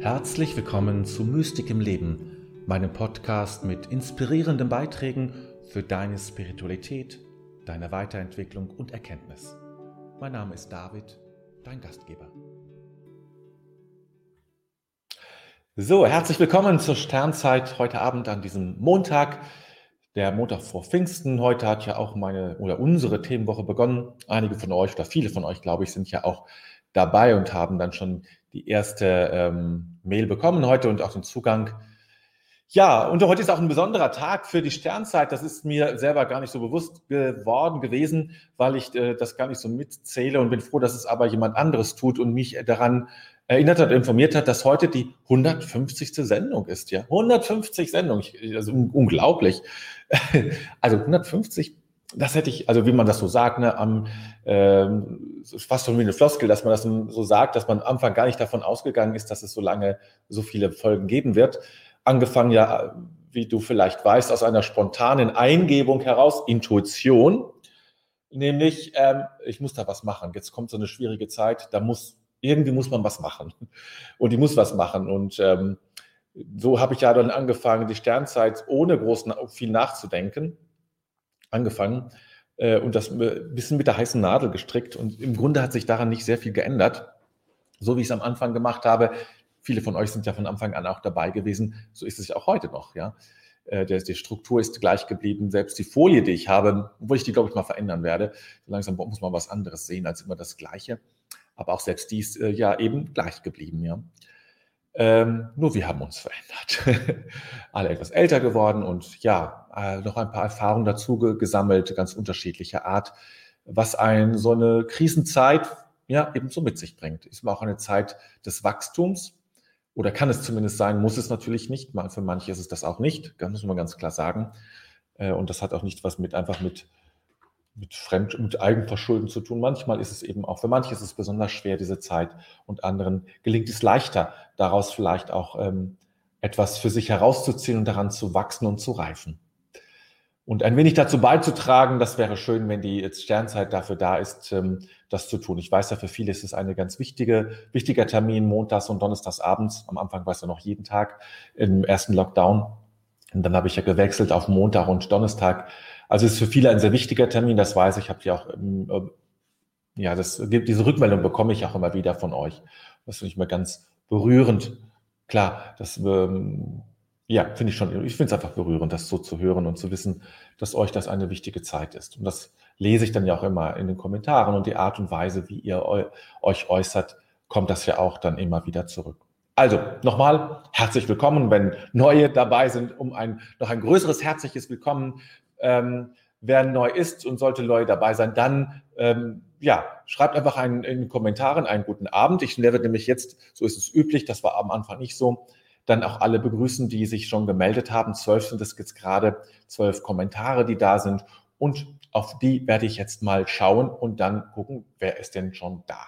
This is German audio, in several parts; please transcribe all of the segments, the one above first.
Herzlich willkommen zu Mystik im Leben, meinem Podcast mit inspirierenden Beiträgen für deine Spiritualität, deine Weiterentwicklung und Erkenntnis. Mein Name ist David, dein Gastgeber. So, herzlich willkommen zur Sternzeit heute Abend an diesem Montag, der Montag vor Pfingsten. Heute hat ja auch meine oder unsere Themenwoche begonnen. Einige von euch oder viele von euch, glaube ich, sind ja auch dabei und haben dann schon die erste ähm, Mail bekommen heute und auch den Zugang. Ja, und heute ist auch ein besonderer Tag für die Sternzeit. Das ist mir selber gar nicht so bewusst geworden gewesen, weil ich äh, das gar nicht so mitzähle und bin froh, dass es aber jemand anderes tut und mich daran erinnert hat, informiert hat, dass heute die 150. Sendung ist. Ja, 150 Sendungen, also unglaublich. Also 150 das hätte ich, also wie man das so sagt, ne, am, ähm, fast schon wie eine Floskel, dass man das so sagt, dass man am Anfang gar nicht davon ausgegangen ist, dass es so lange so viele Folgen geben wird. Angefangen ja, wie du vielleicht weißt, aus einer spontanen Eingebung heraus, Intuition, nämlich ähm, ich muss da was machen. Jetzt kommt so eine schwierige Zeit, da muss irgendwie muss man was machen und ich muss was machen und ähm, so habe ich ja dann angefangen, die Sternzeit ohne groß viel nachzudenken angefangen äh, und das ein bisschen mit der heißen Nadel gestrickt. Und im Grunde hat sich daran nicht sehr viel geändert. So wie ich es am Anfang gemacht habe. Viele von euch sind ja von Anfang an auch dabei gewesen. So ist es auch heute noch. Ja, äh, die Struktur ist gleich geblieben. Selbst die Folie, die ich habe, obwohl ich die, glaube ich, mal verändern werde. Langsam muss man was anderes sehen als immer das Gleiche. Aber auch selbst die ist äh, ja eben gleich geblieben. Ja. Ähm, nur wir haben uns verändert. Alle etwas älter geworden und ja, äh, noch ein paar Erfahrungen dazu gesammelt, ganz unterschiedlicher Art, was ein so eine Krisenzeit ja eben so mit sich bringt. Ist auch eine Zeit des Wachstums oder kann es zumindest sein, muss es natürlich nicht. Für manche ist es das auch nicht, das muss man ganz klar sagen. Äh, und das hat auch nicht was mit einfach mit mit Fremd- und Eigenverschulden zu tun. Manchmal ist es eben auch, für manche ist es besonders schwer, diese Zeit, und anderen gelingt es leichter, daraus vielleicht auch ähm, etwas für sich herauszuziehen und daran zu wachsen und zu reifen. Und ein wenig dazu beizutragen, das wäre schön, wenn die Sternzeit dafür da ist, ähm, das zu tun. Ich weiß ja, für viele ist es eine ganz wichtige, wichtiger Termin, montags und donnerstags abends. Am Anfang war es ja noch jeden Tag im ersten Lockdown. Und dann habe ich ja gewechselt auf Montag und Donnerstag. Also es ist für viele ein sehr wichtiger Termin, das weiß ich, habt ihr auch, ähm, ja, das diese Rückmeldung bekomme ich auch immer wieder von euch. Das finde ich mir ganz berührend. Klar, das, ähm, ja, finde ich schon, ich finde es einfach berührend, das so zu hören und zu wissen, dass euch das eine wichtige Zeit ist. Und das lese ich dann ja auch immer in den Kommentaren und die Art und Weise, wie ihr euch äußert, kommt das ja auch dann immer wieder zurück. Also nochmal herzlich willkommen, wenn neue dabei sind, um ein noch ein größeres herzliches Willkommen ähm, wer neu ist und sollte neu dabei sein, dann ähm, ja, schreibt einfach einen, in den Kommentaren einen guten Abend. Ich werde nämlich jetzt, so ist es üblich, das war am Anfang nicht so, dann auch alle begrüßen, die sich schon gemeldet haben. Zwölf sind es jetzt gerade, zwölf Kommentare, die da sind. Und auf die werde ich jetzt mal schauen und dann gucken, wer ist denn schon da.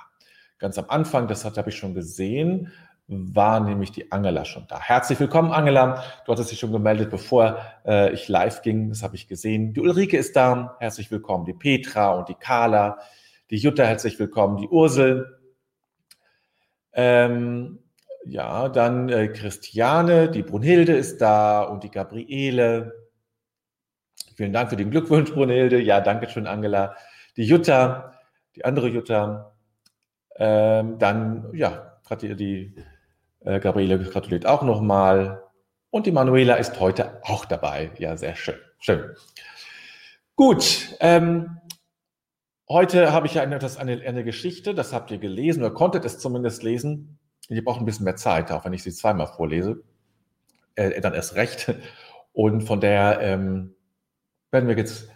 Ganz am Anfang, das habe ich schon gesehen, war nämlich die Angela schon da. Herzlich willkommen, Angela. Du hattest dich schon gemeldet, bevor äh, ich live ging. Das habe ich gesehen. Die Ulrike ist da. Herzlich willkommen. Die Petra und die Carla. Die Jutta, herzlich willkommen. Die Ursel. Ähm, ja, dann äh, Christiane. Die Brunhilde ist da und die Gabriele. Vielen Dank für den Glückwunsch, Brunhilde. Ja, danke schön, Angela. Die Jutta, die andere Jutta. Ähm, dann, ja, gerade die, die äh, Gabriele gratuliert auch nochmal. Und die Manuela ist heute auch dabei. Ja, sehr schön. Schön. Gut. Ähm, heute habe ich ja eine, das eine, eine Geschichte, das habt ihr gelesen oder konntet es zumindest lesen. Ich brauche ein bisschen mehr Zeit, auch wenn ich sie zweimal vorlese. Äh, dann erst recht. Und von der ähm, werden wir jetzt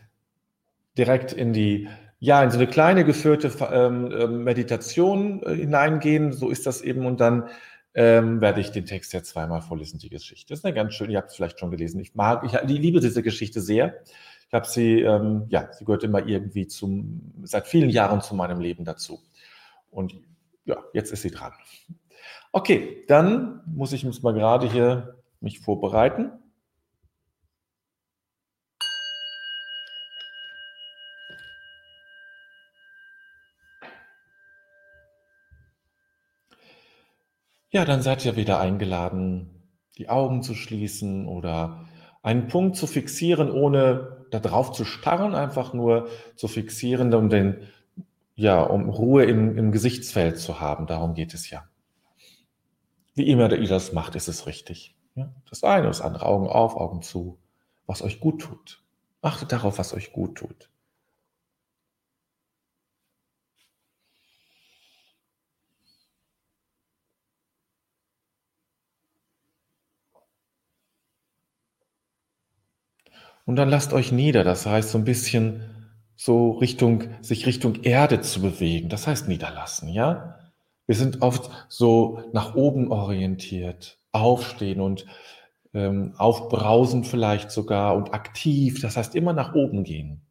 direkt in die, ja, in so eine kleine geführte ähm, ähm, Meditation äh, hineingehen. So ist das eben. Und dann ähm, werde ich den Text ja zweimal vorlesen, die Geschichte. Das ist eine ganz schön, ihr habt es vielleicht schon gelesen. Ich mag, ich liebe diese Geschichte sehr. Ich habe sie, ähm, ja, sie gehört immer irgendwie zum, seit vielen Jahren zu meinem Leben dazu. Und ja, jetzt ist sie dran. Okay, dann muss ich uns mal gerade hier mich vorbereiten. Ja, dann seid ihr wieder eingeladen, die Augen zu schließen oder einen Punkt zu fixieren, ohne darauf zu starren, einfach nur zu fixieren, um den, ja, um Ruhe im, im Gesichtsfeld zu haben. Darum geht es ja. Wie immer ihr das macht, ist es richtig. Ja? Das eine das andere, Augen auf, Augen zu, was euch gut tut. Achtet darauf, was euch gut tut. Und dann lasst euch nieder, das heißt so ein bisschen so Richtung, sich Richtung Erde zu bewegen. Das heißt niederlassen, ja? Wir sind oft so nach oben orientiert, aufstehen und ähm, aufbrausen vielleicht sogar und aktiv. Das heißt immer nach oben gehen.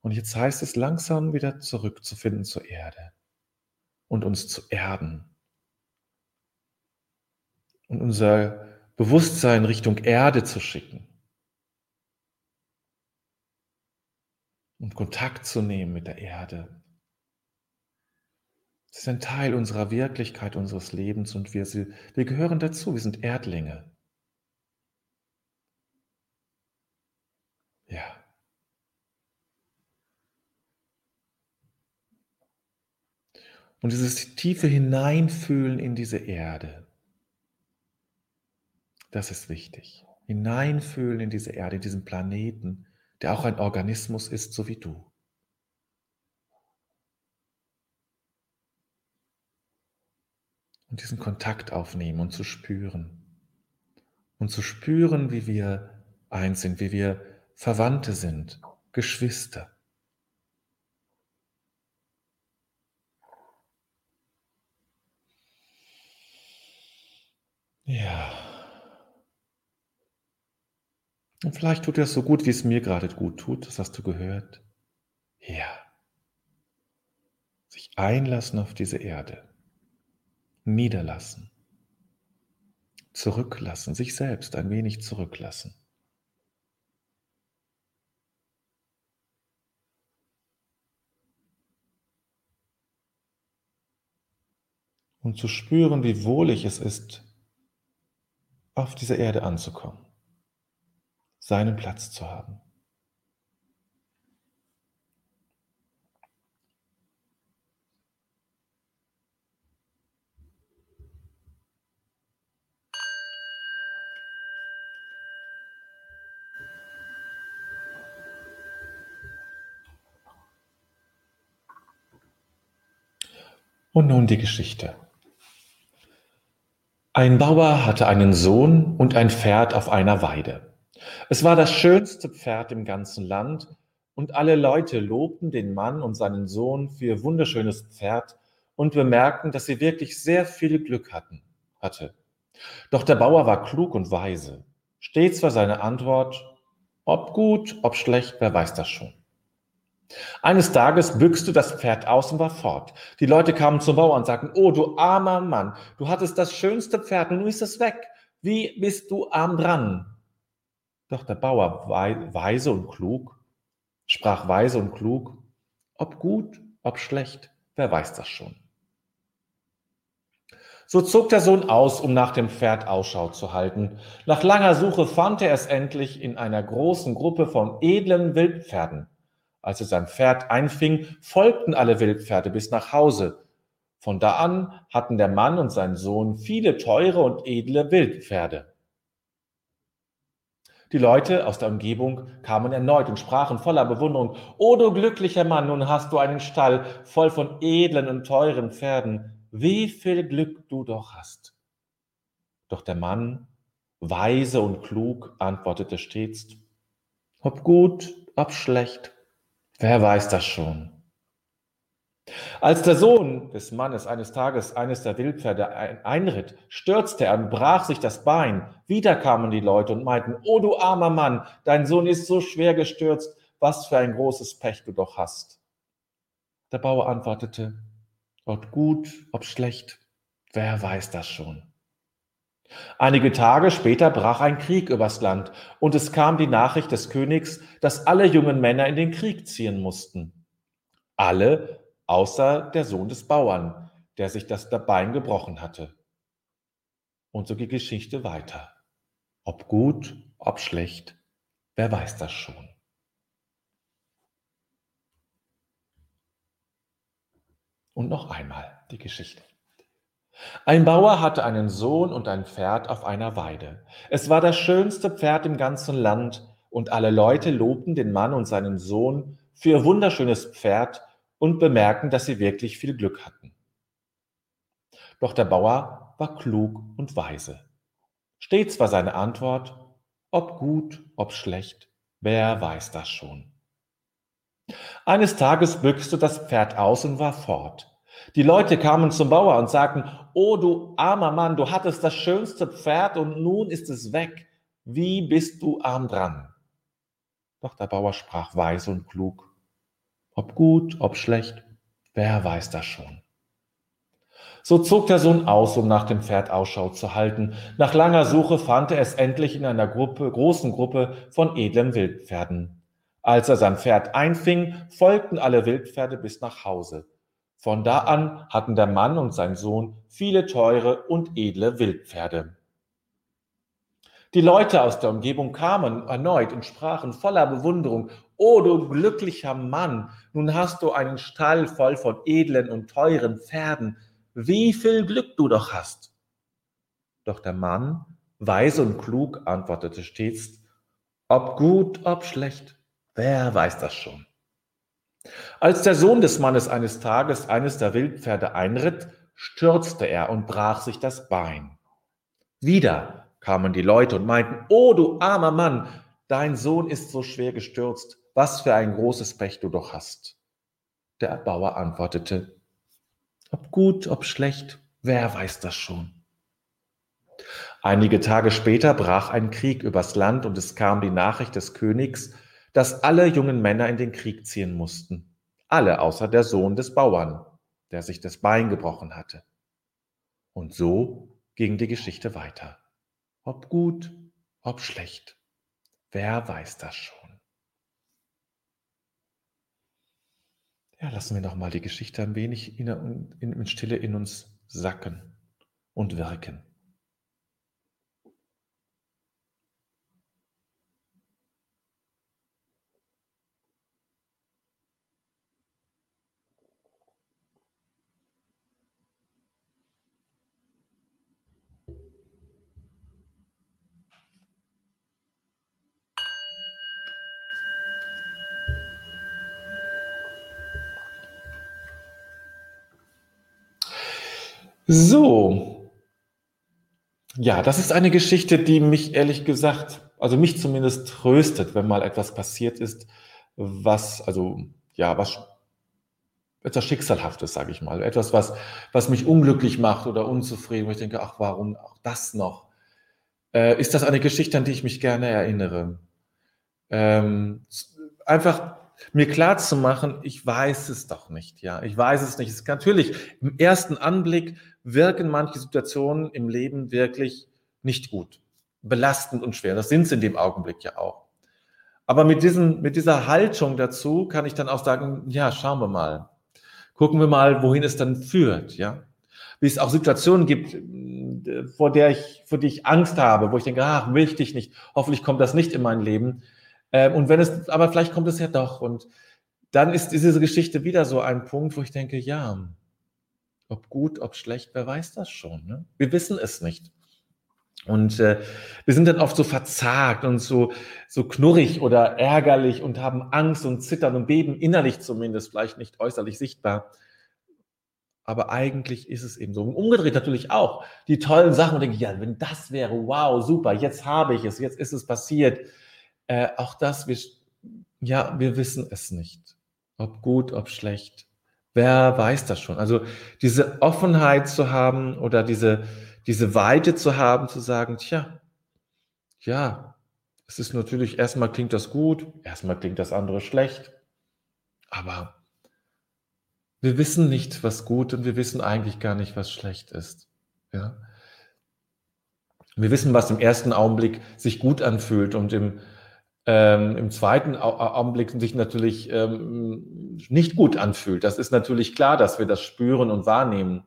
Und jetzt heißt es langsam wieder zurückzufinden zur Erde und uns zu erden. Und unser Bewusstsein Richtung Erde zu schicken. Und Kontakt zu nehmen mit der Erde. Es ist ein Teil unserer Wirklichkeit, unseres Lebens und wir, wir gehören dazu. Wir sind Erdlinge. Ja. Und dieses tiefe Hineinfühlen in diese Erde, das ist wichtig. Hineinfühlen in diese Erde, in diesen Planeten, der auch ein Organismus ist, so wie du. und diesen Kontakt aufnehmen und zu spüren. Und zu spüren, wie wir eins sind, wie wir Verwandte sind, Geschwister. Ja. Und vielleicht tut dir das so gut, wie es mir gerade gut tut. Das hast du gehört. Ja. Sich einlassen auf diese Erde niederlassen, zurücklassen, sich selbst ein wenig zurücklassen. Und zu spüren, wie wohlig es ist, auf dieser Erde anzukommen, seinen Platz zu haben. Und nun die Geschichte. Ein Bauer hatte einen Sohn und ein Pferd auf einer Weide. Es war das schönste Pferd im ganzen Land, und alle Leute lobten den Mann und seinen Sohn für ihr wunderschönes Pferd und bemerkten, dass sie wirklich sehr viel Glück hatten, hatte. Doch der Bauer war klug und weise. Stets war seine Antwort, ob gut, ob schlecht, wer weiß das schon. Eines Tages büchste das Pferd aus und war fort. Die Leute kamen zum Bauer und sagten, oh du armer Mann, du hattest das schönste Pferd und nun ist es weg. Wie bist du arm dran? Doch der Bauer, weise und klug, sprach weise und klug, ob gut, ob schlecht, wer weiß das schon. So zog der Sohn aus, um nach dem Pferd Ausschau zu halten. Nach langer Suche fand er es endlich in einer großen Gruppe von edlen Wildpferden. Als er sein Pferd einfing, folgten alle Wildpferde bis nach Hause. Von da an hatten der Mann und sein Sohn viele teure und edle Wildpferde. Die Leute aus der Umgebung kamen erneut und sprachen voller Bewunderung, O du glücklicher Mann, nun hast du einen Stall voll von edlen und teuren Pferden. Wie viel Glück du doch hast. Doch der Mann, weise und klug, antwortete stets, ob gut, ob schlecht, Wer weiß das schon? Als der Sohn des Mannes eines Tages eines der Wildpferde einritt, stürzte er und brach sich das Bein. Wieder kamen die Leute und meinten, oh du armer Mann, dein Sohn ist so schwer gestürzt, was für ein großes Pech du doch hast. Der Bauer antwortete, ob gut, ob schlecht, wer weiß das schon. Einige Tage später brach ein Krieg übers Land und es kam die Nachricht des Königs, dass alle jungen Männer in den Krieg ziehen mussten. Alle außer der Sohn des Bauern, der sich das Bein gebrochen hatte. Und so geht die Geschichte weiter. Ob gut, ob schlecht, wer weiß das schon. Und noch einmal die Geschichte. Ein Bauer hatte einen Sohn und ein Pferd auf einer Weide. Es war das schönste Pferd im ganzen Land, und alle Leute lobten den Mann und seinen Sohn für ihr wunderschönes Pferd und bemerkten, dass sie wirklich viel Glück hatten. Doch der Bauer war klug und weise. Stets war seine Antwort, ob gut, ob schlecht, wer weiß das schon. Eines Tages büchste das Pferd aus und war fort. Die Leute kamen zum Bauer und sagten, oh du armer Mann, du hattest das schönste Pferd und nun ist es weg. Wie bist du arm dran? Doch der Bauer sprach weise und klug, ob gut, ob schlecht, wer weiß das schon. So zog der Sohn aus, um nach dem Pferd Ausschau zu halten. Nach langer Suche fand er es endlich in einer Gruppe, großen Gruppe von edlen Wildpferden. Als er sein Pferd einfing, folgten alle Wildpferde bis nach Hause. Von da an hatten der Mann und sein Sohn viele teure und edle Wildpferde. Die Leute aus der Umgebung kamen erneut und sprachen voller Bewunderung, O du glücklicher Mann, nun hast du einen Stall voll von edlen und teuren Pferden, wie viel Glück du doch hast. Doch der Mann, weise und klug, antwortete stets, ob gut, ob schlecht, wer weiß das schon. Als der Sohn des Mannes eines Tages eines der Wildpferde einritt, stürzte er und brach sich das Bein. Wieder kamen die Leute und meinten, oh du armer Mann, dein Sohn ist so schwer gestürzt, was für ein großes Pech du doch hast. Der Bauer antwortete, ob gut, ob schlecht, wer weiß das schon. Einige Tage später brach ein Krieg übers Land und es kam die Nachricht des Königs, dass alle jungen Männer in den Krieg ziehen mussten. Alle außer der Sohn des Bauern, der sich das Bein gebrochen hatte. Und so ging die Geschichte weiter. Ob gut, ob schlecht, wer weiß das schon. Ja, lassen wir doch mal die Geschichte ein wenig in, in, in Stille in uns sacken und wirken. So. Ja, das ist eine Geschichte, die mich ehrlich gesagt, also mich zumindest tröstet, wenn mal etwas passiert ist, was, also, ja, was etwas Schicksalhaftes, sage ich mal. Etwas, was, was mich unglücklich macht oder unzufrieden, wo ich denke, ach, warum auch das noch? Äh, ist das eine Geschichte, an die ich mich gerne erinnere? Ähm, einfach mir klar zu machen, ich weiß es doch nicht, ja, ich weiß es nicht. Es ist natürlich im ersten Anblick wirken manche Situationen im Leben wirklich nicht gut, belastend und schwer. Das sind sie in dem Augenblick ja auch. Aber mit, diesen, mit dieser Haltung dazu kann ich dann auch sagen, ja, schauen wir mal. Gucken wir mal, wohin es dann führt, ja. Wie es auch Situationen gibt, vor der ich, vor die ich Angst habe, wo ich denke, ach, will ich dich nicht. Hoffentlich kommt das nicht in mein Leben. Ähm, und wenn es, aber vielleicht kommt es ja doch. Und dann ist diese Geschichte wieder so ein Punkt, wo ich denke, ja, ob gut, ob schlecht, wer weiß das schon. Ne? Wir wissen es nicht. Und äh, wir sind dann oft so verzagt und so, so knurrig oder ärgerlich und haben Angst und zittern und beben, innerlich zumindest, vielleicht nicht äußerlich sichtbar. Aber eigentlich ist es eben so. Umgedreht natürlich auch. Die tollen Sachen, und denke ja, wenn das wäre, wow, super, jetzt habe ich es, jetzt ist es passiert. Äh, auch das, wir, ja, wir wissen es nicht. Ob gut, ob schlecht. Wer weiß das schon? Also diese Offenheit zu haben oder diese, diese Weite zu haben, zu sagen, tja, ja, es ist natürlich, erstmal klingt das gut, erstmal klingt das andere schlecht, aber wir wissen nicht, was gut und wir wissen eigentlich gar nicht, was schlecht ist. Ja? Wir wissen, was im ersten Augenblick sich gut anfühlt und im, ähm, im zweiten Augenblick sich natürlich ähm, nicht gut anfühlt. Das ist natürlich klar, dass wir das spüren und wahrnehmen.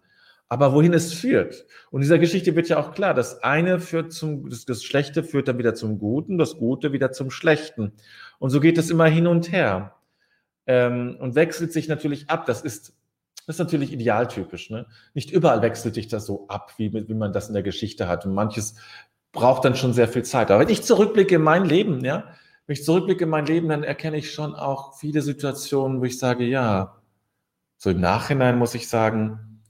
aber wohin es führt. Und dieser Geschichte wird ja auch klar, das eine führt zum, das, das Schlechte führt dann wieder zum Guten, das Gute wieder zum Schlechten. Und so geht es immer hin und her. Ähm, und wechselt sich natürlich ab. Das ist, das ist natürlich idealtypisch. Ne? Nicht überall wechselt sich das so ab, wie, wie man das in der Geschichte hat. Und manches braucht dann schon sehr viel Zeit. Aber wenn ich zurückblicke in mein Leben, ja, wenn ich zurückblicke in mein Leben, dann erkenne ich schon auch viele Situationen, wo ich sage, ja, so im Nachhinein muss ich sagen,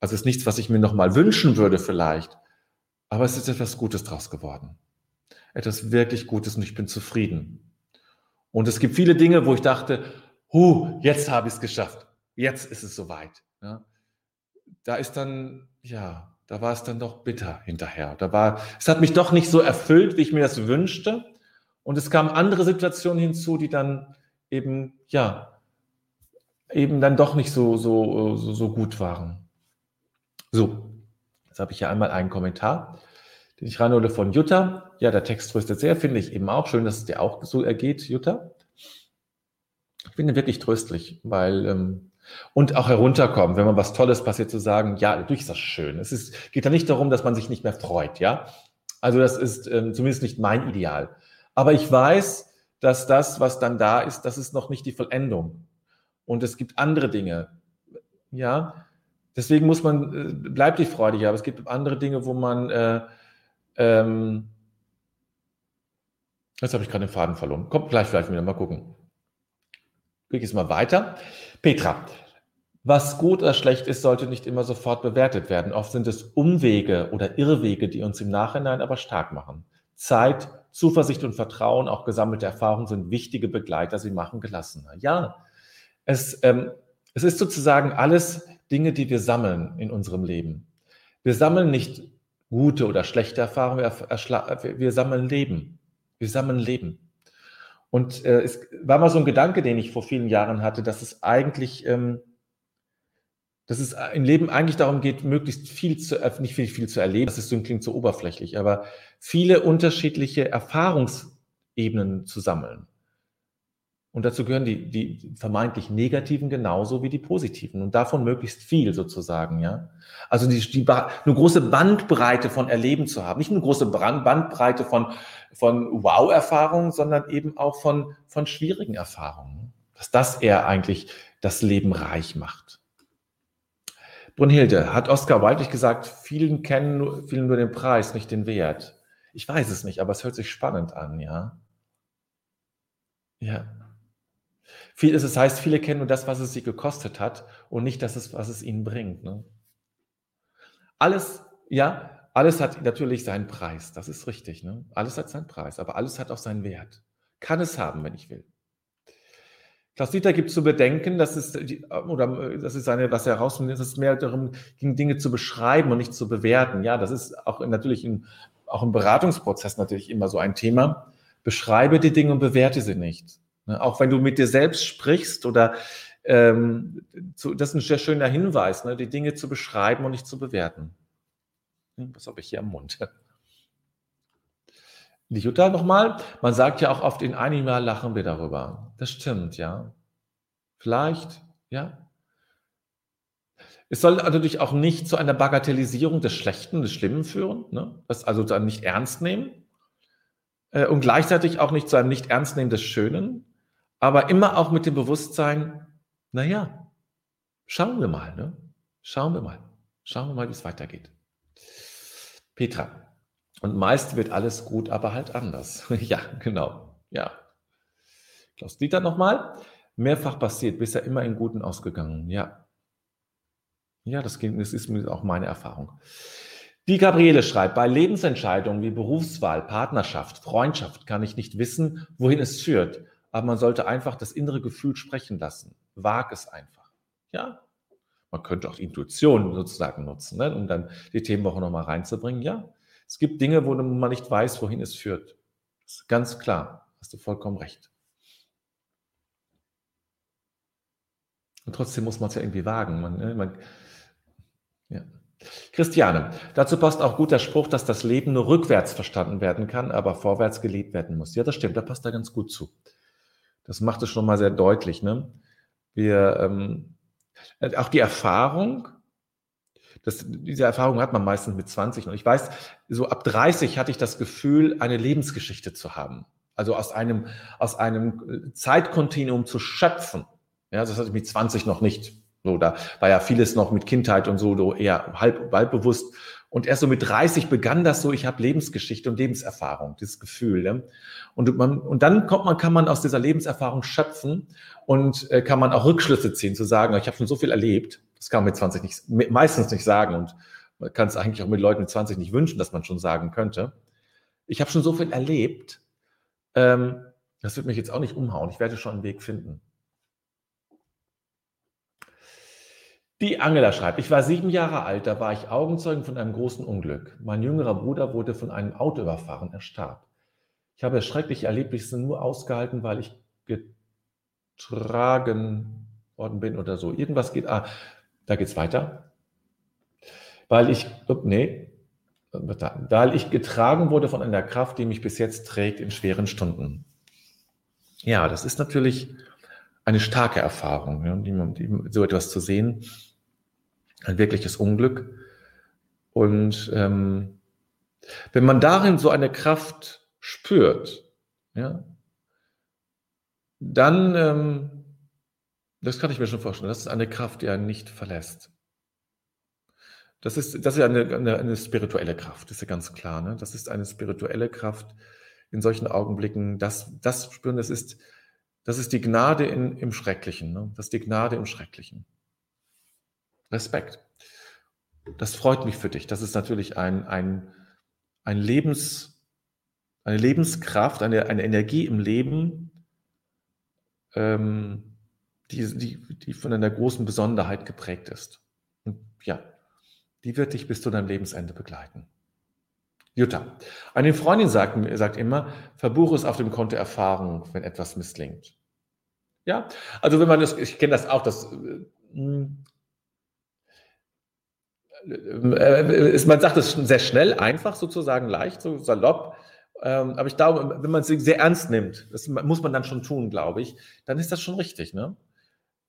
also es ist nichts, was ich mir nochmal wünschen würde vielleicht, aber es ist etwas Gutes draus geworden. Etwas wirklich Gutes und ich bin zufrieden. Und es gibt viele Dinge, wo ich dachte, hu, jetzt habe ich es geschafft. Jetzt ist es soweit. Ja. Da ist dann, ja, da war es dann doch bitter hinterher. Da war, es hat mich doch nicht so erfüllt, wie ich mir das wünschte. Und es kamen andere Situationen hinzu, die dann eben, ja, eben dann doch nicht so, so, so, so gut waren. So, jetzt habe ich hier einmal einen Kommentar, den ich reinhole von Jutta. Ja, der Text tröstet sehr, finde ich eben auch. Schön, dass es dir auch so ergeht, Jutta. Ich finde wirklich tröstlich, weil ähm, und auch herunterkommen, wenn man was Tolles passiert, zu sagen, ja, natürlich ist das schön. Es ist, geht da nicht darum, dass man sich nicht mehr freut, ja. Also das ist ähm, zumindest nicht mein Ideal. Aber ich weiß, dass das, was dann da ist, das ist noch nicht die Vollendung. Und es gibt andere Dinge, ja. Deswegen muss man, äh, bleibt die Freude hier, aber es gibt andere Dinge, wo man, äh, ähm, jetzt habe ich gerade den Faden verloren. Kommt gleich vielleicht wieder, mal gucken. Ich jetzt mal weiter. Petra, was gut oder schlecht ist, sollte nicht immer sofort bewertet werden. Oft sind es Umwege oder Irrwege, die uns im Nachhinein aber stark machen. Zeit, Zuversicht und Vertrauen, auch gesammelte Erfahrungen sind wichtige Begleiter. Sie machen gelassener. Ja, es, ähm, es ist sozusagen alles Dinge, die wir sammeln in unserem Leben. Wir sammeln nicht gute oder schlechte Erfahrungen, wir, wir sammeln Leben. Wir sammeln Leben. Und äh, es war mal so ein Gedanke, den ich vor vielen Jahren hatte, dass es eigentlich, ähm, dass es im Leben eigentlich darum geht, möglichst viel zu, äh, nicht viel, viel zu erleben. Das ist so, klingt so oberflächlich, aber viele unterschiedliche Erfahrungsebenen zu sammeln. Und dazu gehören die, die vermeintlich negativen genauso wie die positiven und davon möglichst viel sozusagen, ja. Also die, die, eine große Bandbreite von Erleben zu haben, nicht eine große Bandbreite von, von Wow-Erfahrungen, sondern eben auch von, von schwierigen Erfahrungen. Dass das eher eigentlich das Leben reich macht. Brunhilde, hat Oscar Wilde gesagt, vielen kennen vielen nur den Preis, nicht den Wert. Ich weiß es nicht, aber es hört sich spannend an, ja. Ja. Viel, das heißt, viele kennen nur das, was es sie gekostet hat und nicht das, was es ihnen bringt. Ne? Alles, ja, alles hat natürlich seinen Preis. Das ist richtig. Ne? Alles hat seinen Preis, aber alles hat auch seinen Wert. Kann es haben, wenn ich will. Klaus Dieter gibt zu bedenken, dass es, oder das ist eine, was er herausfindet, dass es mehr darum ging, Dinge zu beschreiben und nicht zu bewerten. Ja, das ist auch natürlich in, auch im Beratungsprozess natürlich immer so ein Thema. Beschreibe die Dinge und bewerte sie nicht. Ne? Auch wenn du mit dir selbst sprichst oder ähm, zu, das ist ein sehr schöner Hinweis, ne? die Dinge zu beschreiben und nicht zu bewerten. Hm, was habe ich hier am Mund? Die Jutta nochmal, man sagt ja auch oft, in einem Jahr lachen wir darüber. Das stimmt, ja. Vielleicht, ja. Es soll natürlich auch nicht zu einer Bagatellisierung des Schlechten, des Schlimmen führen, ne? das also dann nicht ernst nehmen äh, und gleichzeitig auch nicht zu einem nicht ernst nehmen des Schönen, aber immer auch mit dem Bewusstsein, naja, schauen wir mal, ne? Schauen wir mal. Schauen wir mal, wie es weitergeht. Petra. Und meist wird alles gut, aber halt anders. ja, genau. Ja. Klaus Dieter nochmal. Mehrfach passiert, bisher immer in Guten ausgegangen. Ja. Ja, das, das ist auch meine Erfahrung. Die Gabriele schreibt, bei Lebensentscheidungen wie Berufswahl, Partnerschaft, Freundschaft kann ich nicht wissen, wohin es führt aber man sollte einfach das innere Gefühl sprechen lassen. Wag es einfach. Ja, man könnte auch die Intuition sozusagen nutzen, ne, um dann die Themenwoche nochmal reinzubringen. Ja, es gibt Dinge, wo man nicht weiß, wohin es führt. Das ist ganz klar. Hast du vollkommen recht. Und trotzdem muss man es ja irgendwie wagen. Man, ne, man, ja. Christiane, dazu passt auch gut der Spruch, dass das Leben nur rückwärts verstanden werden kann, aber vorwärts gelebt werden muss. Ja, das stimmt, da passt da ganz gut zu. Das macht es schon mal sehr deutlich. Ne? Wir, ähm, auch die Erfahrung, Das, diese Erfahrung hat man meistens mit 20. Und ich weiß, so ab 30 hatte ich das Gefühl, eine Lebensgeschichte zu haben. Also aus einem, aus einem Zeitkontinuum zu schöpfen. Ja, das hatte ich mit 20 noch nicht. So, da war ja vieles noch mit Kindheit und so, so eher halb, halb bewusst. Und erst so mit 30 begann das so, ich habe Lebensgeschichte und Lebenserfahrung, dieses Gefühl. Ne? Und, man, und dann kommt man, kann man aus dieser Lebenserfahrung schöpfen und äh, kann man auch Rückschlüsse ziehen, zu sagen, ich habe schon so viel erlebt, das kann man mit 20 nicht, meistens nicht sagen und man kann es eigentlich auch mit Leuten mit 20 nicht wünschen, dass man schon sagen könnte. Ich habe schon so viel erlebt, ähm, das wird mich jetzt auch nicht umhauen, ich werde schon einen Weg finden. Die Angela schreibt, ich war sieben Jahre alt, da war ich Augenzeugen von einem großen Unglück. Mein jüngerer Bruder wurde von einem Auto überfahren, er starb. Ich habe das schreckliche Erlebnis nur ausgehalten, weil ich getragen worden bin oder so. Irgendwas geht, ah, da geht's weiter. Weil ich, nee, weil ich getragen wurde von einer Kraft, die mich bis jetzt trägt in schweren Stunden. Ja, das ist natürlich eine starke Erfahrung, ja, die, die, so etwas zu sehen ein wirkliches Unglück. Und ähm, wenn man darin so eine Kraft spürt, ja, dann, ähm, das kann ich mir schon vorstellen, das ist eine Kraft, die einen nicht verlässt. Das ist, das ist eine, eine, eine spirituelle Kraft, ist ja ganz klar. Ne? Das ist eine spirituelle Kraft in solchen Augenblicken. Das, das spüren, das ist, das ist die Gnade in, im Schrecklichen. Ne? Das ist die Gnade im Schrecklichen. Respekt. Das freut mich für dich. Das ist natürlich ein, ein, ein Lebens, eine Lebenskraft, eine, eine Energie im Leben, ähm, die, die, die von einer großen Besonderheit geprägt ist. Und ja, die wird dich bis zu deinem Lebensende begleiten. Jutta. Eine Freundin sagt, sagt immer, verbuche es auf dem Konto Erfahrung, wenn etwas misslingt. Ja, also wenn man das, ich kenne das auch, dass äh, äh, ist, man sagt es sehr schnell, einfach sozusagen, leicht, so salopp. Ähm, aber ich glaube, wenn man es sehr ernst nimmt, das muss man dann schon tun, glaube ich, dann ist das schon richtig. Ne?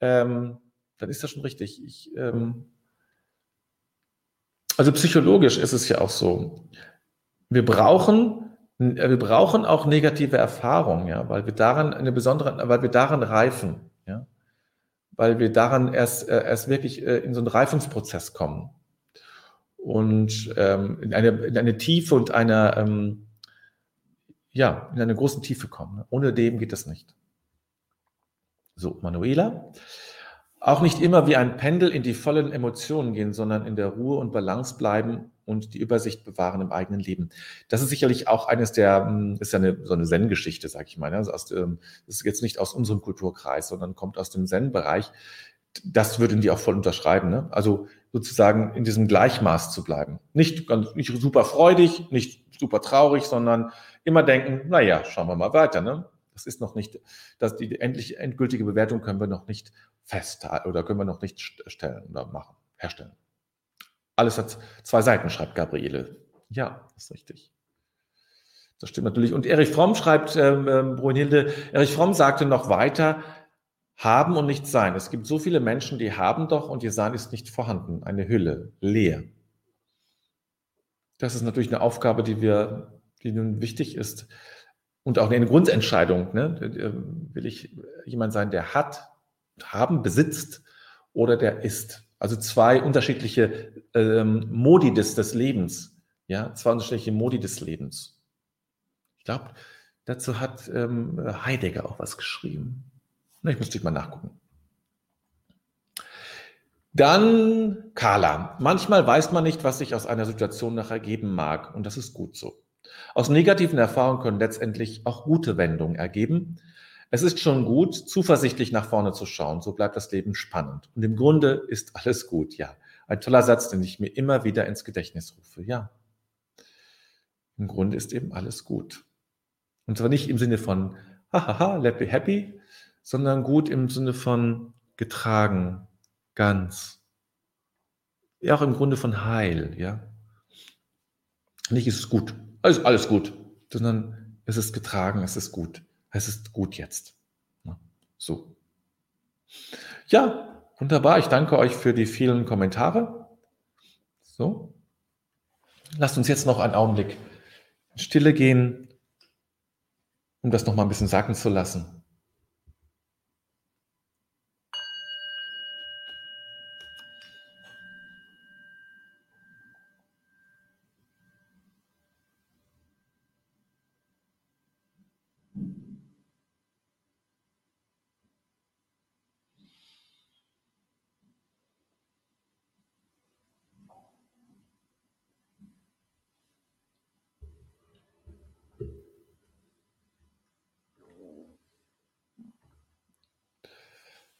Ähm, dann ist das schon richtig. Ich, ähm, also psychologisch ist es ja auch so. Wir brauchen, wir brauchen auch negative Erfahrungen, ja, weil wir daran eine besondere, weil wir daran reifen, ja, weil wir daran erst, äh, erst wirklich äh, in so einen Reifungsprozess kommen und ähm, in, eine, in eine Tiefe und einer, ähm, ja, in eine große Tiefe kommen. Ohne dem geht das nicht. So, Manuela. Auch nicht immer wie ein Pendel in die vollen Emotionen gehen, sondern in der Ruhe und Balance bleiben und die Übersicht bewahren im eigenen Leben. Das ist sicherlich auch eines der, hm, ist ja eine, so eine Zen-Geschichte, sag ich mal. Ne? Also aus, das ist jetzt nicht aus unserem Kulturkreis, sondern kommt aus dem Zen-Bereich. Das würden die auch voll unterschreiben. Ne? Also sozusagen in diesem Gleichmaß zu bleiben. Nicht, ganz, nicht super freudig, nicht super traurig, sondern immer denken, naja, schauen wir mal weiter. Ne? Das ist noch nicht, dass die endlich endgültige Bewertung können wir noch nicht festhalten oder können wir noch nicht stellen oder machen, herstellen. Alles hat zwei Seiten, schreibt Gabriele. Ja, ist richtig. Das stimmt natürlich. Und Erich Fromm schreibt, ähm, ähm Brunhilde, Erich Fromm sagte noch weiter, haben und nicht sein. Es gibt so viele Menschen, die haben doch und ihr Sein ist nicht vorhanden. Eine Hülle, leer. Das ist natürlich eine Aufgabe, die wir, die nun wichtig ist. Und auch eine Grundentscheidung. Ne? Will ich jemand sein, der hat, haben, besitzt oder der ist? Also zwei unterschiedliche ähm, Modi des, des Lebens. Ja, zwei unterschiedliche Modi des Lebens. Ich glaube, dazu hat ähm, Heidegger auch was geschrieben. Ich müsste mal nachgucken. Dann Carla. Manchmal weiß man nicht, was sich aus einer Situation nachher geben mag. Und das ist gut so. Aus negativen Erfahrungen können letztendlich auch gute Wendungen ergeben. Es ist schon gut, zuversichtlich nach vorne zu schauen. So bleibt das Leben spannend. Und im Grunde ist alles gut, ja. Ein toller Satz, den ich mir immer wieder ins Gedächtnis rufe. Ja. Im Grunde ist eben alles gut. Und zwar nicht im Sinne von, hahaha, happy, happy, sondern gut im Sinne von getragen, ganz. Ja, auch im Grunde von heil, ja. Nicht ist es gut, alles, alles gut, sondern es ist getragen, es ist gut, es ist gut jetzt. So. Ja, wunderbar. Ich danke euch für die vielen Kommentare. So. Lasst uns jetzt noch einen Augenblick in Stille gehen, um das noch mal ein bisschen sacken zu lassen.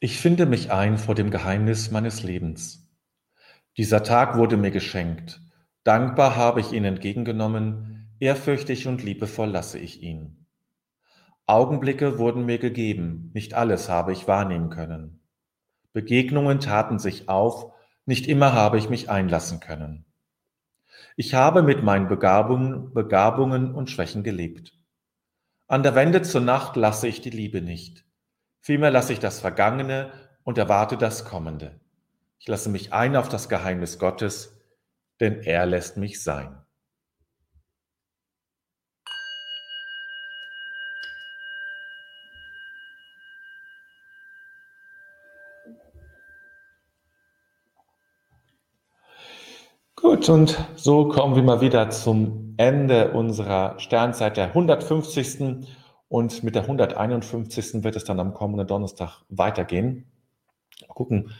Ich finde mich ein vor dem Geheimnis meines Lebens. Dieser Tag wurde mir geschenkt. Dankbar habe ich ihn entgegengenommen, ehrfürchtig und liebevoll lasse ich ihn. Augenblicke wurden mir gegeben, nicht alles habe ich wahrnehmen können. Begegnungen taten sich auf, nicht immer habe ich mich einlassen können. Ich habe mit meinen Begabungen, Begabungen und Schwächen gelebt. An der Wende zur Nacht lasse ich die Liebe nicht. Vielmehr lasse ich das Vergangene und erwarte das Kommende. Ich lasse mich ein auf das Geheimnis Gottes, denn er lässt mich sein. Gut, und so kommen wir mal wieder zum Ende unserer Sternzeit der 150. Und mit der 151. wird es dann am kommenden Donnerstag weitergehen. Mal gucken,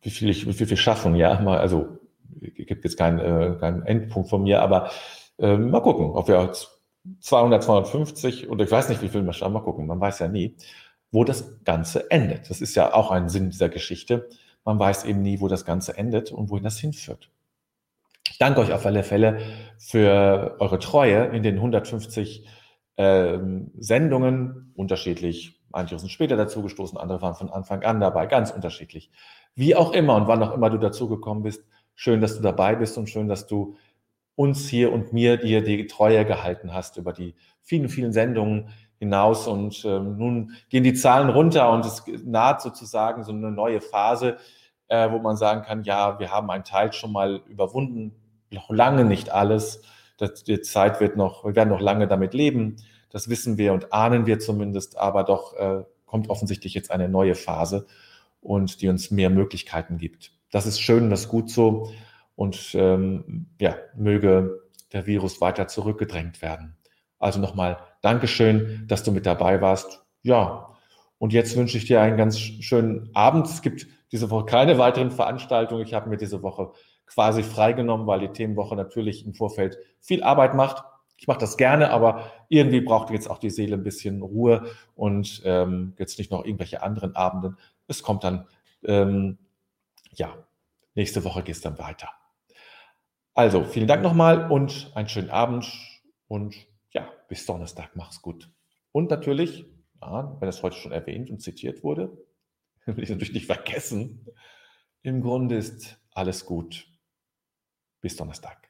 wie viel, ich, wie viel wir schaffen. Ja, mal, also gibt jetzt keinen, äh, keinen Endpunkt von mir, aber äh, mal gucken, ob wir 200, 250 oder ich weiß nicht, wie viel wir schaffen. Mal gucken, man weiß ja nie, wo das Ganze endet. Das ist ja auch ein Sinn dieser Geschichte. Man weiß eben nie, wo das Ganze endet und wohin das hinführt. Ich danke euch auf alle Fälle für eure Treue in den 150 ähm, Sendungen, unterschiedlich. Manche sind später dazugestoßen, andere waren von Anfang an dabei, ganz unterschiedlich. Wie auch immer und wann auch immer du dazugekommen bist, schön, dass du dabei bist und schön, dass du uns hier und mir dir die Treue gehalten hast über die vielen, vielen Sendungen hinaus. Und ähm, nun gehen die Zahlen runter und es naht sozusagen so eine neue Phase, äh, wo man sagen kann, ja, wir haben einen Teil schon mal überwunden, noch lange nicht alles. Das, die Zeit wird noch, wir werden noch lange damit leben. Das wissen wir und ahnen wir zumindest, aber doch äh, kommt offensichtlich jetzt eine neue Phase und die uns mehr Möglichkeiten gibt. Das ist schön, das ist gut so und ähm, ja, möge der Virus weiter zurückgedrängt werden. Also nochmal Dankeschön, dass du mit dabei warst. Ja, und jetzt wünsche ich dir einen ganz schönen Abend. Es gibt diese Woche keine weiteren Veranstaltungen. Ich habe mir diese Woche quasi freigenommen, weil die Themenwoche natürlich im Vorfeld viel Arbeit macht. Ich mache das gerne, aber irgendwie braucht jetzt auch die Seele ein bisschen Ruhe und ähm, jetzt nicht noch irgendwelche anderen Abenden. Es kommt dann, ähm, ja, nächste Woche geht es dann weiter. Also, vielen Dank nochmal und einen schönen Abend und ja, bis Donnerstag. Mach's gut. Und natürlich, ja, wenn es heute schon erwähnt und zitiert wurde, will ich natürlich nicht vergessen, im Grunde ist alles gut. Visst han.